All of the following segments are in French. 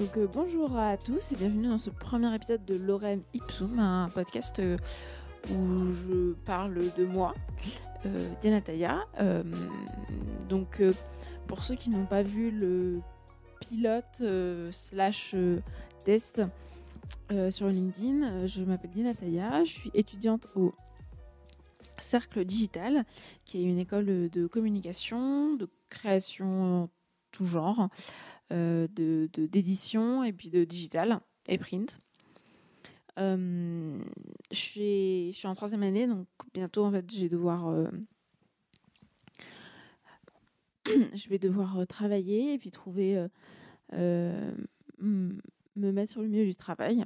Donc euh, bonjour à tous et bienvenue dans ce premier épisode de Lorem Ipsum, un podcast euh, où je parle de moi, euh, Diana Taya. Euh, donc pour ceux qui n'ont pas vu le pilote slash test sur LinkedIn, je m'appelle Diana Taya, je suis étudiante au Cercle Digital, qui est une école de communication, de création tout genre, euh, de de- d'édition et puis de digital et print. Euh, je, suis, en troisième année, donc bientôt en fait je vais devoir, euh, je vais devoir travailler et puis trouver, me mettre sur le milieu du travail.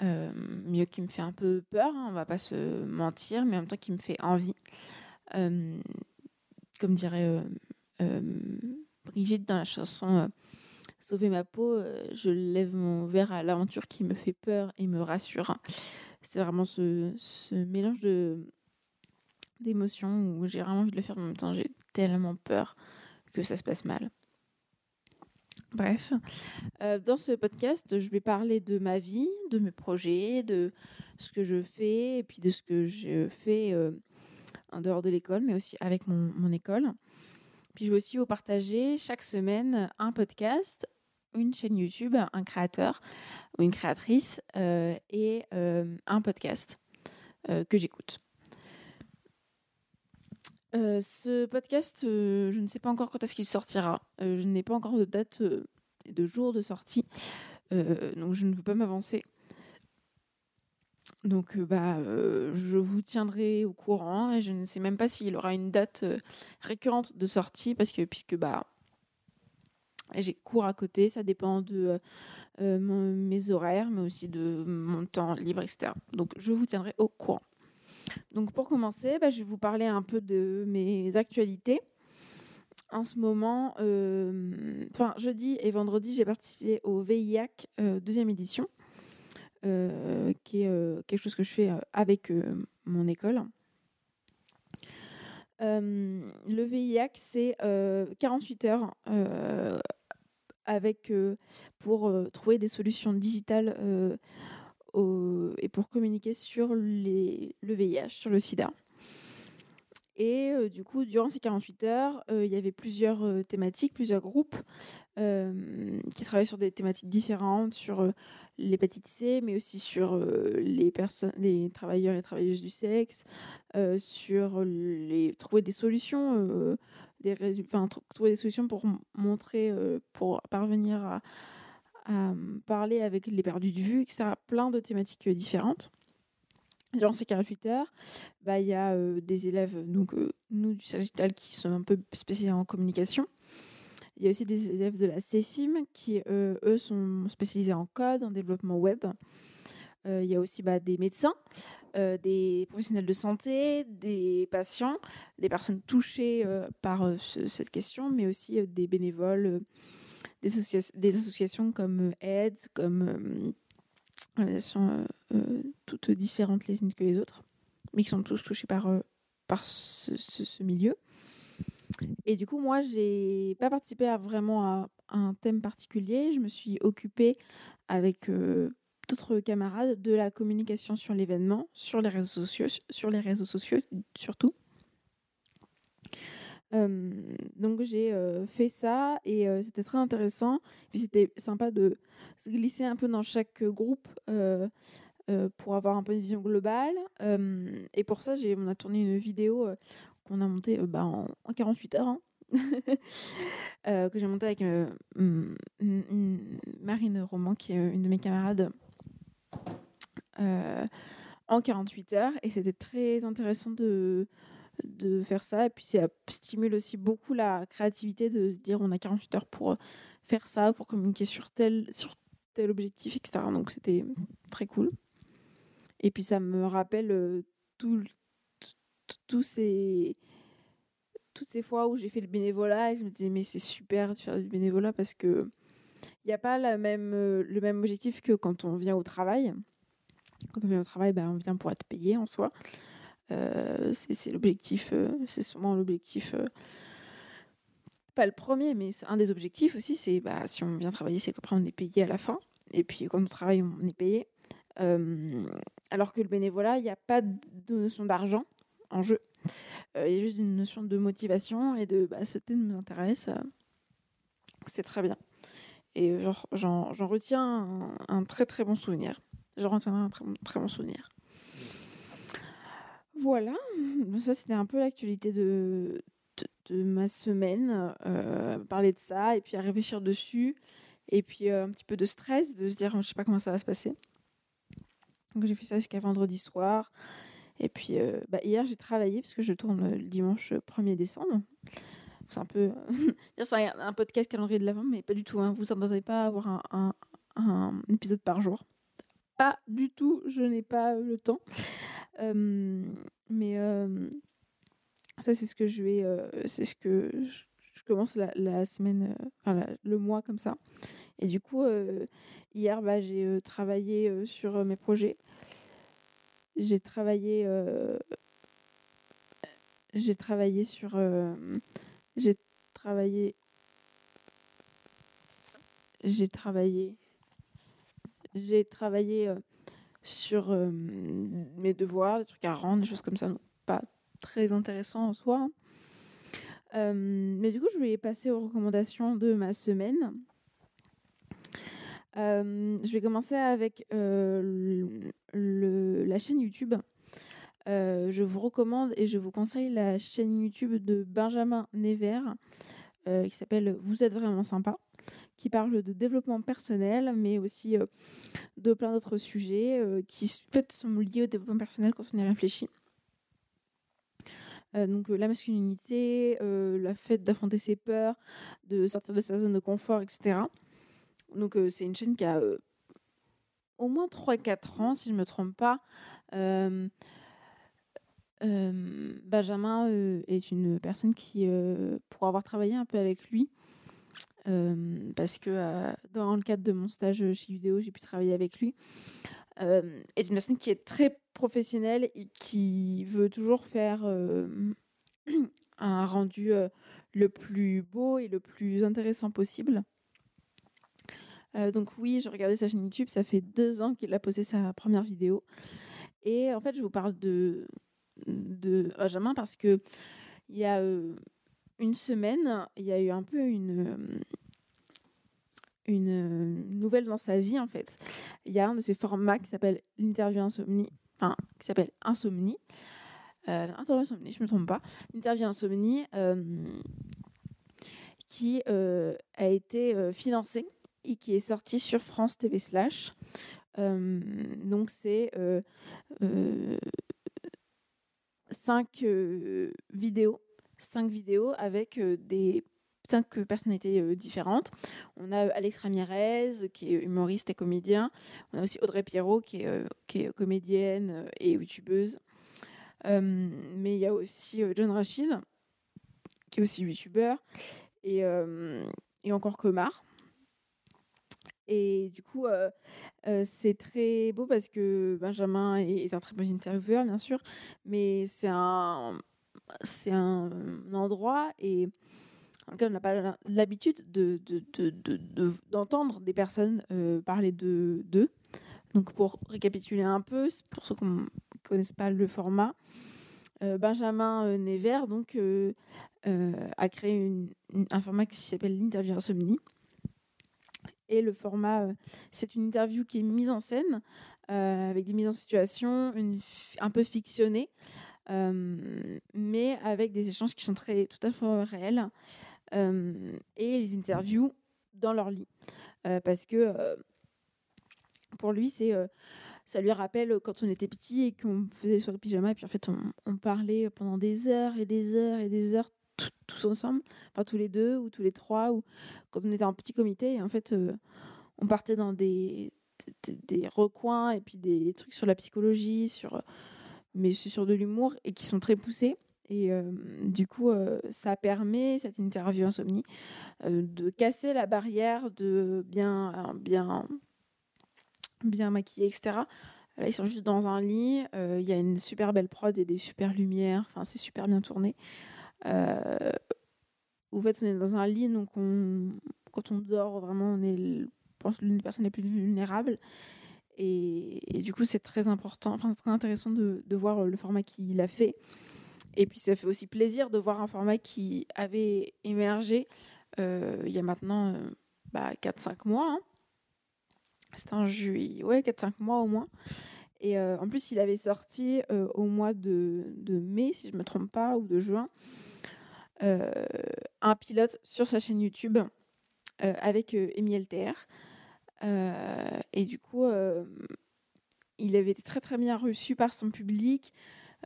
Milieu qui me fait un peu peur, hein, on va pas se mentir, mais en même temps qui me fait envie. Comme dirait Brigitte dans la chanson euh, Sauver ma peau, euh, je lève mon verre à l'aventure qui me fait peur et me rassure. C'est vraiment ce, mélange de d'émotions où j'ai vraiment envie de le faire, mais en même temps j'ai tellement peur que ça se passe mal. Bref, Euh, dans ce podcast, je vais parler de ma vie, de mes projets, de ce que je fais et puis de ce que je fais en dehors de l'école, mais aussi avec mon école. Puis je vais aussi vous partager chaque semaine un podcast, une chaîne YouTube, un créateur ou une créatrice euh, et euh, un podcast euh, que j'écoute. Ce podcast, je ne sais pas encore quand est-ce qu'il sortira. Je n'ai pas encore de date et de jour de sortie, donc je ne veux pas m'avancer. Donc euh, bah, euh, je vous tiendrai au courant et je ne sais même pas s'il aura une date euh, récurrente de sortie parce que puisque bah j'ai cours à côté, ça dépend de mes horaires, mais aussi de mon temps libre, etc. Donc je vous tiendrai au courant. Donc pour commencer, bah, je vais vous parler un peu de mes actualités. En ce moment, enfin jeudi et vendredi, j'ai participé au VIAC deuxième édition, qui est euh, quelque chose que je fais euh, avec euh, mon école. Euh, le VIAC, c'est euh, 48 heures euh, avec, euh, pour euh, trouver des solutions digitales euh, et pour communiquer sur les, le VIH, sur le sida. Et euh, du coup, durant ces 48 heures, euh, il y avait plusieurs euh, thématiques, plusieurs groupes euh, qui travaillaient sur des thématiques différentes, sur euh, l'hépatite C, mais aussi sur euh, les, personnes, les travailleurs et travailleuses du sexe, euh, sur les, trouver des solutions, euh, des résultats, trouver des solutions pour montrer, pour parvenir à, parler avec les perdus de vue, etc. Plein de thématiques différentes. Durant ces 48 heures, bah, il y a des élèves, donc nous du Sagittal, qui sont un peu spécialisés en communication. Il y a aussi des élèves de la CEFIM qui, euh, eux, sont spécialisés en code, en développement web. Euh, il y a aussi bah, des médecins, euh, des professionnels de santé, des patients, des personnes touchées par ce- cette question, mais aussi des bénévoles, des, associa- des associations comme AIDS, comme euh, toutes différentes les unes que les autres, mais qui sont tous touchés par, par ce milieu. Et du coup, moi, j'ai pas participé à vraiment à un thème particulier. Je me suis occupée avec euh, d'autres camarades de la communication sur l'événement, sur les réseaux sociaux, sur les réseaux sociaux surtout. Euh, donc j'ai euh, fait ça et c'était très intéressant. Puis c'était sympa de se glisser un peu dans chaque groupe pour avoir un peu une vision globale. Et pour ça, on a tourné une vidéo qu'on a montée euh, bah, en, en 48 heures. hein. Euh, que j'ai montée avec euh, une- une- Marine Roman, qui est une de mes camarades, en 48 heures. Et c'était très intéressant de, faire ça. Et puis ça stimule aussi beaucoup la créativité de se dire on a 48 heures pour faire ça, pour communiquer sur tel, sur tel objectif, etc. Donc c'était très cool. Et puis ça me rappelle tout, le- tous ces toutes ces fois où j'ai fait le bénévolat et je me disais mais c'est super de faire du bénévolat parce que il n'y a pas la même, euh, le même objectif que quand on vient au travail. Quand on vient au travail, ben, on vient pour être payé en soi. Euh, c'est l'objectif, euh, c'est souvent l'objectif euh, pas le premier, mais c'est un des objectifs aussi, c'est bah, si on vient travailler, c'est qu'après on est payé à la fin. Et puis quand on travaille, on est payé. alors que le bénévolat, il n'y a pas de notion d'argent en jeu. Il y a juste une notion de motivation et de bah, ce thème nous intéresse. C'était très bien. Et j'en retiens un, très très bon souvenir. J'en retiens un très, très bon souvenir. Voilà, ça c'était un peu l'actualité de, de, ma semaine. Euh, parler de ça et puis à réfléchir dessus. Et puis euh, un petit peu de stress, de se dire je sais pas comment ça va se passer. Donc j'ai fait ça jusqu'à vendredi soir. Et puis euh, bah, hier j'ai travaillé parce que je tourne le dimanche 1er décembre. C'est un peu. c'est un, podcast calendrier de l'avant, mais pas du tout. Hein. Vous n'entendez pas avoir un, épisode par jour. Pas du tout, je n'ai pas le temps. mais ça, c'est ce que je vais. c'est ce que je, commence la, semaine, enfin le mois comme ça. Et du coup, hier, bah, j'ai travaillé sur mes projets. J'ai travaillé. j'ai travaillé sur j'ai travaillé. J'ai travaillé. J'ai travaillé euh, sur euh, mes devoirs, des trucs à rendre, des choses comme ça. pas très intéressant en soi. Euh, mais du coup, je vais passer aux recommandations de ma semaine. Je vais commencer avec le, la chaîne YouTube euh, je vous recommande et je vous conseille la chaîne YouTube de Benjamin Never euh, qui s'appelle Vous êtes vraiment sympa, qui parle de développement personnel, mais aussi euh, de plein d'autres sujets qui sont liés au développement personnel quand on y réfléchit. donc la masculinité, le fait d'affronter ses peurs, de sortir de sa zone de confort, etc. Donc c'est une chaîne qui a au moins 3-4 ans, si je ne me trompe pas. Benjamin est une personne qui, pour avoir travaillé un peu avec lui, parce que dans le cadre de mon stage chez Udéo, j'ai pu travailler avec lui, est une personne qui est très professionnelle et qui veut toujours faire un rendu le plus beau et le plus intéressant possible. Donc oui, j'ai regardé sa chaîne YouTube, ça fait deux ans qu'il a posé sa première vidéo. Et en fait, je vous parle de, de Benjamin parce que il y a euh, une semaine, il y a eu un peu une, euh, nouvelle dans sa vie en fait. Il y a un de ces formats qui s'appelle l'interview insomnie, enfin qui s'appelle Insomnie. Euh, interview insomnie, je me trompe pas. L'interview insomnie qui a été financée qui est sorti sur France TV slash. donc c'est cinq euh, vidéos, cinq vidéos avec euh, des cinq personnalités euh, différentes. On a Alex Ramirez, qui est humoriste et comédien. On a aussi Audrey Pierrot, qui est, qui est comédienne et youtubeuse. mais il y a aussi John Rachid, qui est aussi youtubeur. Et, et encore Comar. Et du coup, c'est très beau parce que Benjamin est, un très bon intervieweur, bien sûr, mais c'est un, c'est un endroit et dans lequel on n'a pas l'habitude de, d'entendre des personnes parler de, d'eux. Donc, pour récapituler un peu, pour ceux qui ne connaissent pas le format, Benjamin Never donc, a créé un format qui s'appelle l'interview insomnie et le format, euh, c'est une interview qui est mise en scène, euh, avec des mises en situation, une, un peu fictionnées, euh, mais avec des échanges qui sont très, tout à fait réels, et les interviews dans leur lit. parce que pour lui, c'est ça lui rappelle quand on était petit et qu'on faisait sur le pyjama et puis en fait on, on, parlait pendant des heures et des heures et des heures tous ensemble, enfin tous les deux ou tous les trois, ou quand on était en petit comité, en fait, euh, on partait dans des, des, recoins et puis des trucs sur la psychologie, sur, mais sur de l'humour et qui sont très poussés. Et euh, du coup, euh, ça permet, cette interview insomnie, de casser la barrière de bien, bien, bien maquillé, etc. Là, ils sont juste dans un lit. Il y a une super belle prod et des super lumières. Enfin, c'est super bien tourné. Euh, en fait, on est dans un lit, donc on, quand on dort, vraiment, on est l'une des personnes les plus vulnérables. Et, du coup, c'est très important, enfin, c'est très intéressant de, de voir le format qu'il a fait. Et puis, ça fait aussi plaisir de voir un format qui avait émergé euh, il y a maintenant euh, bah, 4-5 mois. Hein. C'était en juillet, ouais, 4-5 mois au moins. Et euh, en plus, il avait sorti au mois de, de, mai, si je ne me trompe pas, ou de juin, un pilote sur sa chaîne YouTube avec Emi LTR. et du coup, il avait été très très bien reçu par son public.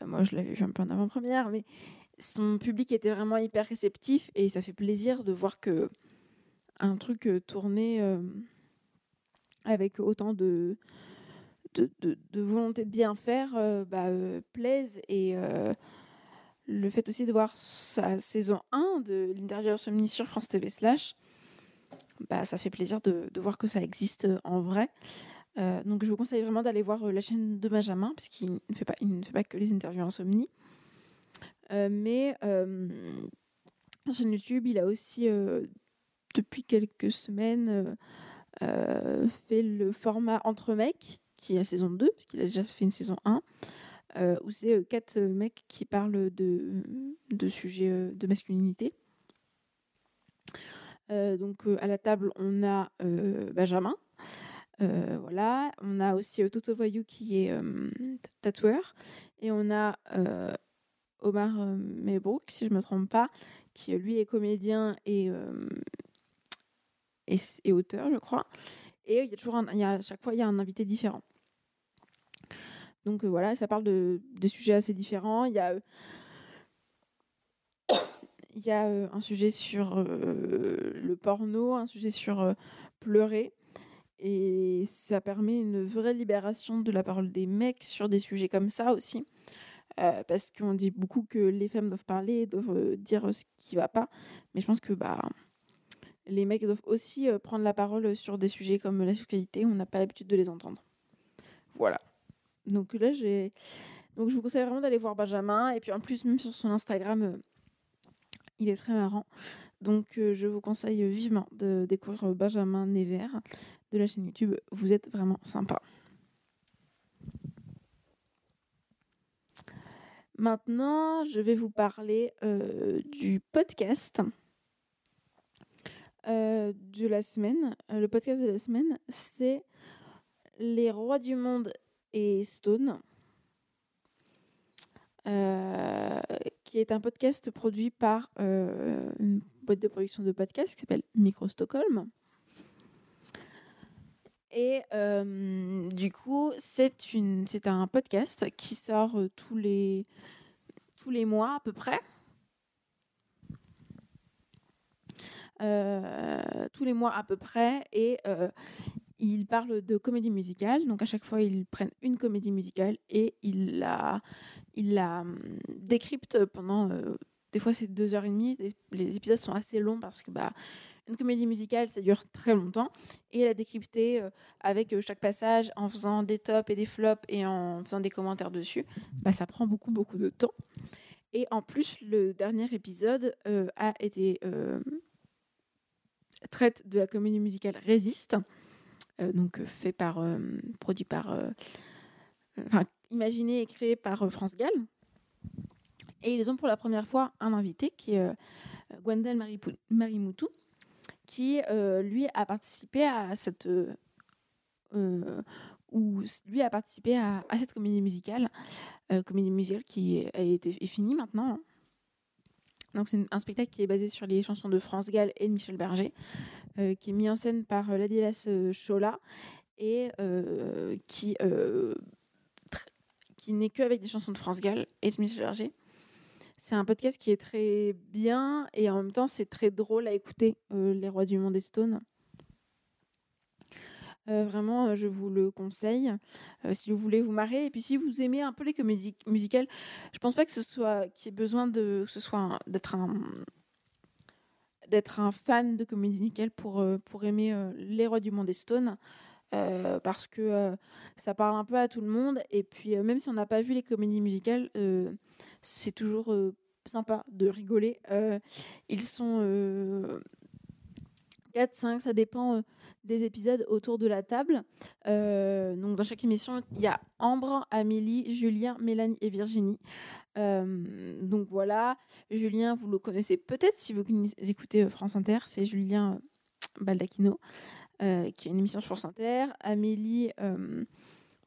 moi, je l'avais vu un peu en avant-première, mais son public était vraiment hyper réceptif et ça fait plaisir de voir que un truc euh, tourné euh, avec autant de volonté de bien faire euh, bah, plaise et le fait aussi de voir sa saison 1 de l'intérieur Somni sur France TV slash bah, ça fait plaisir de, voir que ça existe en vrai donc je vous conseille vraiment d'aller voir la chaîne de Benjamin parce qu'il ne fait pas ne fait pas que les interviews insomnie euh, mais euh, sur YouTube, il a aussi, euh, depuis quelques semaines, fait le format Entre mecs, qui est la saison 2, parce qu'il a déjà fait une saison 1. Où c'est quatre mecs qui parlent de, de sujets de masculinité. donc à la table, on a Benjamin. voilà, on a aussi Toto Voyou qui est tatoueur. Et on a Omar euh, Mebrook, si je ne me trompe pas, qui lui est comédien et, euh, et, auteur, je crois. Et il y a toujours y a, à chaque fois, il y a un invité différent. Donc euh, voilà, ça parle de, des sujets assez différents. Il y a, il y a un sujet sur le porno, un sujet sur pleurer. Et ça permet une vraie libération de la parole des mecs sur des sujets comme ça aussi. Euh, parce qu'on dit beaucoup que les femmes doivent parler, doivent euh, dire ce qui va pas. Mais je pense que bah, les mecs doivent aussi euh, prendre la parole sur des sujets comme la sexualité. On n'a pas l'habitude de les entendre. Voilà. Donc là, j'ai. Donc je vous conseille vraiment d'aller voir Benjamin. Et puis en plus, même sur son Instagram, il est très marrant. Donc je vous conseille vivement de découvrir Benjamin Never de la chaîne YouTube. Vous êtes vraiment sympa. Maintenant, je vais vous parler euh, du podcast euh, de la semaine. Euh, le podcast de la semaine, c'est Les Rois du Monde et Stone, qui est un podcast produit par une boîte de production de podcast qui s'appelle Micro Stockholm. Et euh, du coup, c'est c'est un podcast qui sort euh, tous les tous les mois à peu près. Euh, tous les mois à peu près et il parle de comédie musicale. Donc à chaque fois, ils prennent une comédie musicale et ils la, la hum, décryptent pendant. des fois, c'est deux heures et demie. Les épisodes sont assez longs parce que bah une comédie musicale, ça dure très longtemps. Et elle a décrypté euh, avec euh, chaque passage, en faisant des tops et des flops et en faisant des commentaires dessus. Bah, ça prend beaucoup, beaucoup de temps. Et en plus, le dernier épisode euh, a été traite de la comédie musicale Résiste, donc fait par, produit par, imaginé et créé par France Gall. Et ils ont pour la première fois un invité qui est Gwendal Marimoutou, qui euh, lui a participé à cette euh, euh, ou lui a participé à, cette comédie musicale, comédie musicale qui a été est finie maintenant. Hein. Donc c'est un spectacle qui est basé sur les chansons de France Gall et de Michel Berger, qui est mis en scène par Ladilas Chola et qui qui n'est que avec des chansons de France Gall et de Michel Berger. C'est un podcast qui est très bien et en même temps c'est très drôle à écouter, euh, Les Rois du Monde et Stone. Euh, vraiment, euh, je vous le conseille si vous voulez vous marrer. Et puis si vous aimez un peu les comédies musicales, je pense pas que ce soit qu'il y ait besoin d'être un d'être un fan de comédie musicale pour pour aimer Les Rois du Monde et Stone. parce que ça parle un peu à tout le monde et puis même si on n'a pas vu les comédies musicales c'est toujours sympa de rigoler. ils sont 4, 5, ça dépend des épisodes autour de la table. donc dans chaque émission, il y a Ambre, Amélie, Julien, Mélanie et Virginie. donc voilà, Julien, vous le connaissez peut-être si vous écoutez France Inter, c'est Julien Baldacchino, qui a une émission sur France Inter. Amélie, vous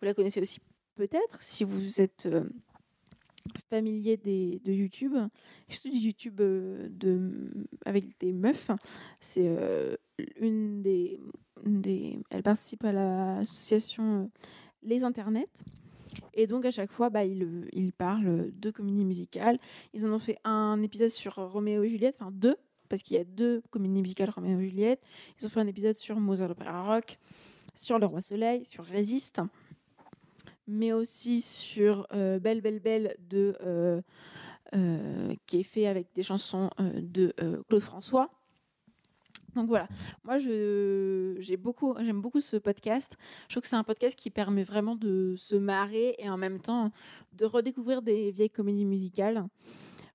la connaissez aussi peut-être si vous êtes familier de YouTube, surtout du YouTube de, avec des meufs. C'est Elle participe à l'association Les Internets. Et donc, à chaque fois, bah, ils, parlent de comédie musicale. Ils en ont fait un épisode sur Roméo et Juliette, enfin deux, parce qu'il y a deux comédies musicales Roméo et Juliette. Ils ont fait un épisode sur Mozart l'Opéra Rock, sur Le Roi Soleil, sur Résiste, mais aussi sur euh, Belle, Belle, Belle, euh, euh, qui est fait avec des chansons de Claude François. Donc voilà, moi beaucoup, j'aime beaucoup ce podcast. Je trouve que c'est un podcast qui permet vraiment de se marrer et en même temps de redécouvrir des vieilles comédies musicales,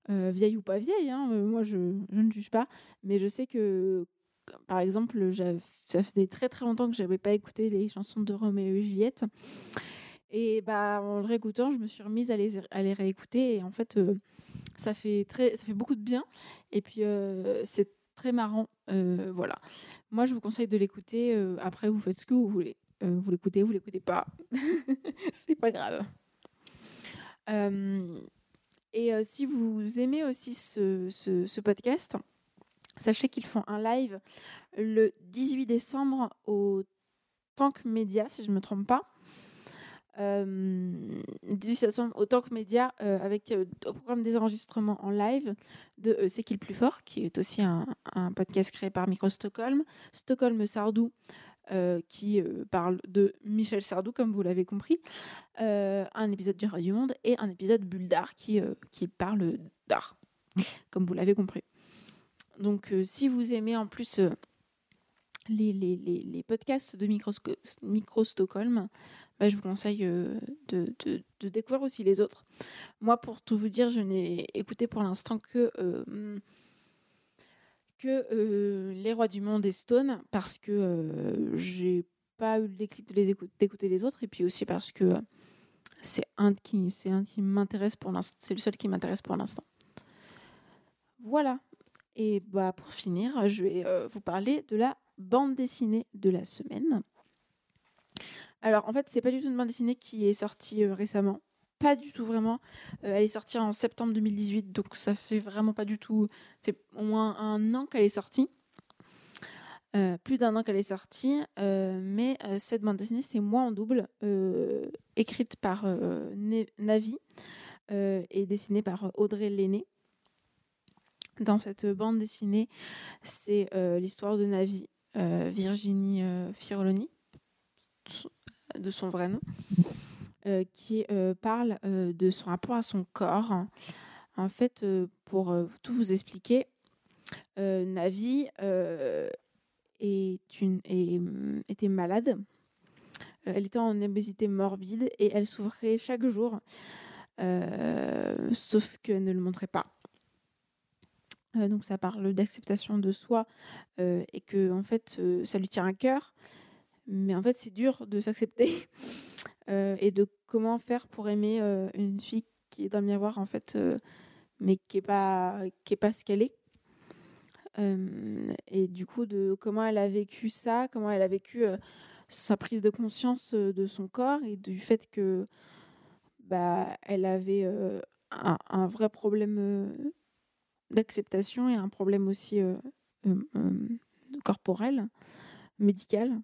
vieilles ou pas vieilles. Hein, moi je, ne juge pas, mais je sais que par exemple, ça faisait très très longtemps que j'avais pas écouté les chansons de Roméo et Juliette. Et bah, en le réécoutant, je me suis remise à les, à les réécouter. Et en fait, ça, fait très, ça fait beaucoup de bien. Et puis, c'est très marrant. Euh, voilà. Moi, je vous conseille de l'écouter. Euh, après, vous faites ce que vous voulez. Euh, vous l'écoutez, vous l'écoutez pas. c'est pas grave. et si vous aimez aussi ce, podcast, sachez qu'ils font un live le 18 décembre au Tank Media, si je ne me trompe pas. 18 décembre au Tank Media avec au programme des enregistrements en live de C'est qui le plus fort, qui est aussi un, podcast créé par Micro Stockholm. Stockholm Sardou, qui parle de Michel Sardou, comme vous l'avez compris. un épisode du Radio Monde et un épisode Bulle d'art qui, qui parle d'art, comme vous l'avez compris. Donc, si vous aimez en plus les, les, les, podcasts de Micro Stockholm, bah, je vous conseille euh, de, découvrir aussi les autres. Moi, pour tout vous dire, je n'ai écouté pour l'instant que, euh, euh, Les Rois du Monde et Stone parce que j'ai pas eu le déclic de les d'écouter les autres et puis aussi parce que c'est un qui, qui m'intéresse pour l'instant. C'est le seul qui m'intéresse pour l'instant. Voilà. Et bah, pour finir, je vais vous parler de la bande dessinée de la semaine. Alors en fait, c'est pas du tout une bande dessinée qui est sortie euh, récemment. Pas du tout vraiment. Euh, elle est sortie en septembre 2018, donc ça fait vraiment pas du tout. fait au moins un an qu'elle est sortie. Euh, plus d'un an qu'elle est sortie, mais cette bande dessinée, c'est moi en double, écrite par Navi et dessinée par Audrey Lenné. Dans cette bande dessinée, c'est l'histoire de Navi, Virginie Firoloni, de son vrai nom, euh, qui euh, parle euh, de son rapport à son corps. En fait, pour tout vous expliquer, Navi est une, était malade. Elle était en obésité morbide et elle souffrait chaque jour, sauf qu'elle ne le montrait pas. donc ça parle d'acceptation de soi et que en fait ça lui tient à cœur mais en fait, c'est dur de s'accepter euh, et de comment faire pour aimer euh, une fille qui est dans le miroir, en fait, euh, mais qui n'est pas, qui est pas ce qu'elle est. et du coup, de comment elle a vécu ça, comment elle a vécu sa prise de conscience de son corps et du fait que bah, elle avait un, un, vrai problème d'acceptation et un problème aussi corporel, médical.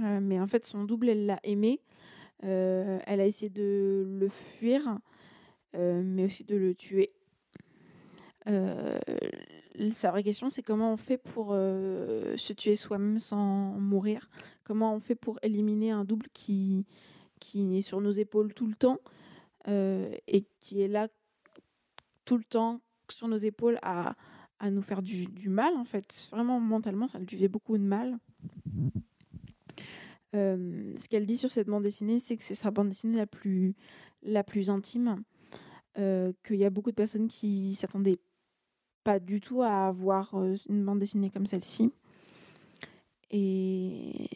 Euh, mais en fait, son double, elle l'a aimé. Euh, elle a essayé de le fuir, euh, mais aussi de le tuer. sa vraie question, c'est comment on fait pour se tuer soi-même sans mourir? Comment on fait pour éliminer un double qui, qui est sur nos épaules tout le temps et qui est là tout le temps sur nos épaules à, à nous faire du, du, mal, en fait? Vraiment, mentalement, ça lui faisait beaucoup de mal. Euh, ce qu'elle dit sur cette bande dessinée, c'est que c'est sa bande dessinée la plus, intime. qu'il y a beaucoup de personnes qui s'attendaient pas du tout à avoir une bande dessinée comme celle-ci. Et,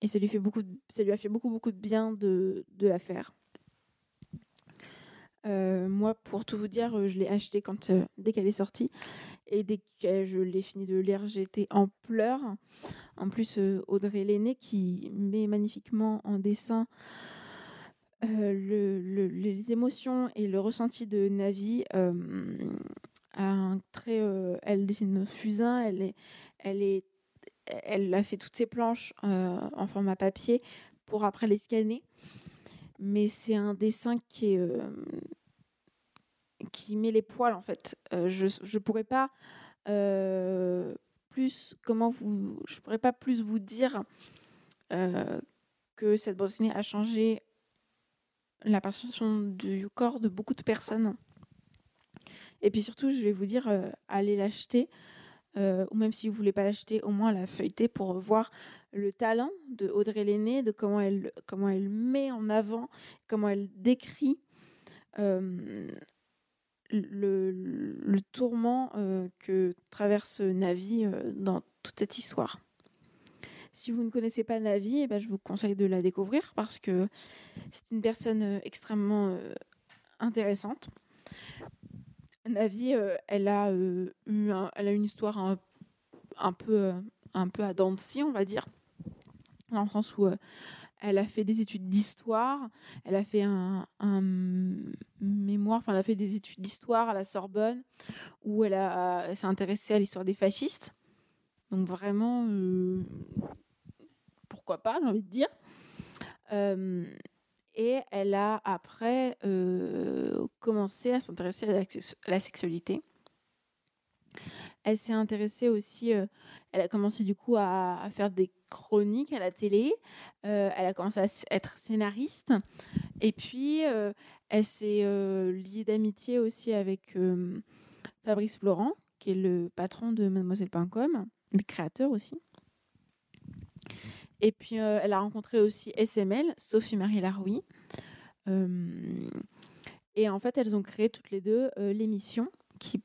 et ça lui a fait beaucoup beaucoup de bien de, de la faire euh, moi pour tout vous dire euh, je l'ai acheté quand euh, dès qu'elle est sortie et dès que je l'ai fini de lire j'étais en pleurs en plus Audrey Lenné qui met magnifiquement en dessin le, les émotions et le ressenti de Navi un très elle dessine fusain elle elle a fait toutes ses planches euh, en format papier pour après les scanner. Mais c'est un dessin qui est euh, qui met les poils en fait. Euh, je je pourrais pas plus comment vous je pourrais pas plus vous dire que cette bande dessinée a changé la perception du corps de beaucoup de personnes. Et puis surtout, je vais vous dire, allez l'acheter. Euh, ou même si vous voulez pas l'acheter, au moins la feuilleter pour voir le talent de Audrey Lenné, de comment elle, comment elle met en avant, comment elle décrit euh, le, tourment euh, que traverse Navi dans toute cette histoire. Si vous ne connaissez pas Navi, eh ben, je vous conseille de la découvrir parce que c'est une personne extrêmement intéressante. Navi, euh, elle a euh, eu elle a une histoire un, peu euh, un peu à Dancy, on va dire, dans le sens où elle a fait des études d'histoire, elle a fait un, mémoire, enfin elle a fait des études d'histoire à la Sorbonne, où elle, s'est intéressée à l'histoire des fascistes. Donc vraiment, pourquoi pas, j'ai envie de dire. Et elle a après euh, commencé à s'intéresser à, la sexualité. Elle s'est intéressée aussi, euh, elle a commencé du coup à, faire des chroniques à la télé, euh, elle a commencé à être scénariste, et puis elle s'est liée d'amitié aussi avec Fabrice Florent, qui est le patron de Mademoiselle.com, le créateur aussi. Et puis, euh, elle a rencontré aussi SML, Sophie-Marie Laroui. Euh, et en fait, elles ont créé toutes les deux euh, l'émission qui,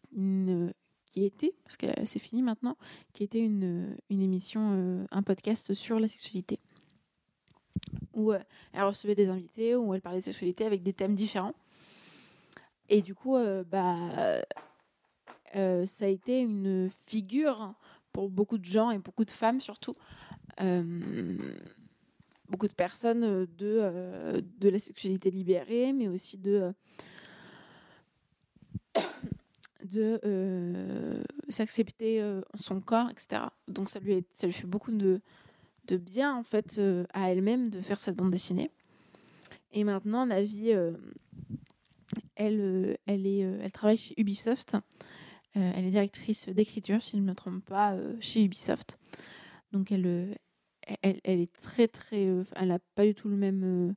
qui était, parce que c'est fini maintenant, qui était une, une émission, un podcast sur la sexualité. Où elle recevait des invités, où elle parlait de sexualité avec des thèmes différents. Et du coup, bah, ça a été une figure pour beaucoup de gens et beaucoup de femmes surtout, euh, beaucoup de personnes de, euh, de la sexualité libérée, mais aussi de, de euh, s'accepter son corps, etc. Donc ça lui, ça lui fait beaucoup de, de bien en fait à elle-même de faire cette bande dessinée. Et maintenant, Navi, elle, elle, est, elle travaille chez Ubisoft. elle est directrice d'écriture, si je ne me trompe pas, chez Ubisoft. Donc elle, elle, est très très, euh, elle n'a pas du tout le même, euh,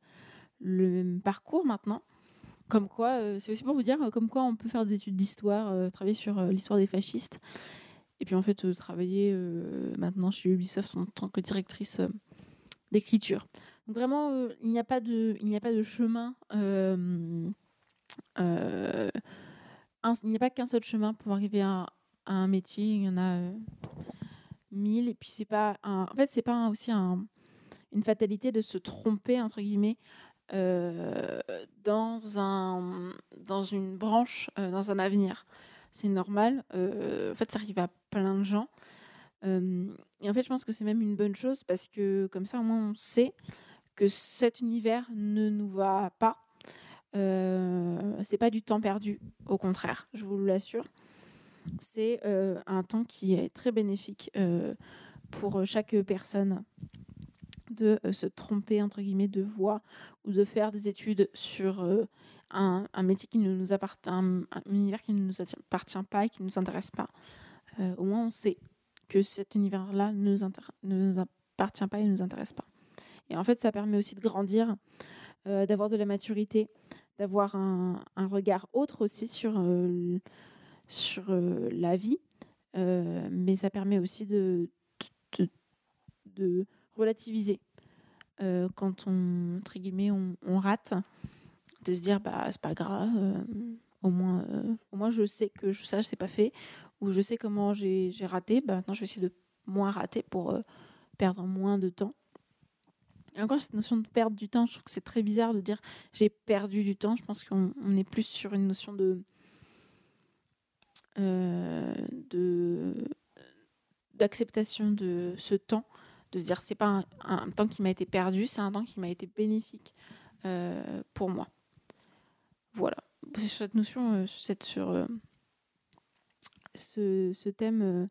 le même parcours maintenant. Comme quoi, euh, c'est aussi pour vous dire, comme quoi on peut faire des études d'histoire, travailler sur l'histoire des fascistes, et puis en fait travailler maintenant chez Ubisoft en tant que directrice d'écriture. Vraiment, il n'y a pas de, il n'y a pas de chemin. il n'y a pas qu'un seul chemin pour arriver à, un métier. Il y en a 1000 et puis c'est pas en fait c'est pas aussi un... une fatalité de se tromper entre guillemets euh, dans un dans une branche euh, dans un avenir. C'est normal. Euh, en fait ça arrive à plein de gens. Et en fait je pense que c'est même une bonne chose parce que comme ça au moins on sait que cet univers ne nous va pas. C'est pas du temps perdu au contraire je vous l'assure. C'est un temps qui est très bénéfique pour chaque personne de euh, se tromper entre guillemets de voix ou de faire des études sur un, métier qui ne nous appartient, un, univers qui ne nous appartient pas et qui ne nous intéresse pas. au moins, on sait que cet univers-là ne nous, appartient pas et ne nous intéresse pas. Et en fait, ça permet aussi de grandir, d'avoir de la maturité, d'avoir un, un, regard autre aussi sur sur euh, la vie, euh, mais ça permet aussi de, relativiser. Euh, quand on, entre guillemets, on, rate, de se dire bah c'est pas grave, au moins au moins je sais que je, ça c'est pas fait ou je sais comment j'ai raté, bah maintenant je vais essayer de moins rater pour perdre moins de temps. Et encore cette notion de perdre du temps, je trouve que c'est très bizarre de dire j'ai perdu du temps. Je pense qu'on est plus sur une notion de d'acceptation de ce temps, de se dire c'est pas un, temps qui m'a été perdu, c'est un temps qui m'a été bénéfique euh, pour moi. Voilà, c'est sur cette notion, euh, sur euh, ce, ce, thème,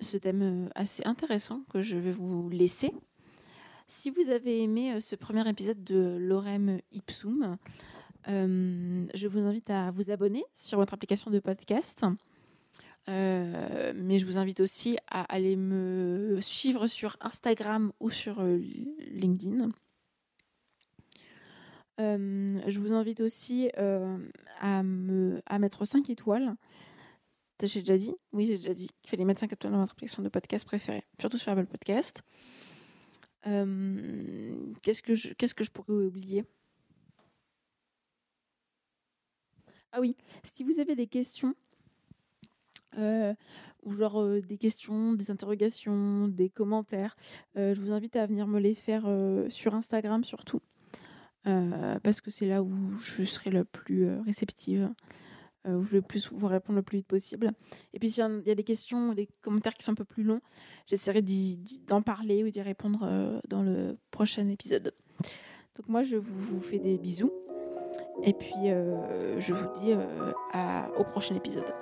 ce thème assez intéressant que je vais vous laisser. Si vous avez aimé ce premier épisode de Lorem Ipsum, je vous invite à vous abonner sur votre application de podcast. Euh, mais je vous invite aussi à aller me suivre sur Instagram ou sur euh, LinkedIn. Euh, je vous invite aussi à, me, à mettre 5 étoiles. J'ai déjà dit Oui, j'ai déjà dit qu'il fallait mettre 5 étoiles dans votre application de podcast préférée, surtout sur Apple Podcast. qu'est-ce, qu'est-ce que je pourrais oublier? Ah oui, si vous avez des questions euh, ou genre euh, des questions, des interrogations, des commentaires, euh, je vous invite à venir me les faire sur Instagram surtout. parce que c'est là où je serai le plus réceptive, où je vais plus vous répondre le plus vite possible. Et puis s'il y a des questions, des commentaires qui sont un peu plus longs, j'essaierai d'en parler ou d'y répondre dans le prochain épisode. Donc moi je vous, fais des bisous et puis je vous dis au prochain épisode.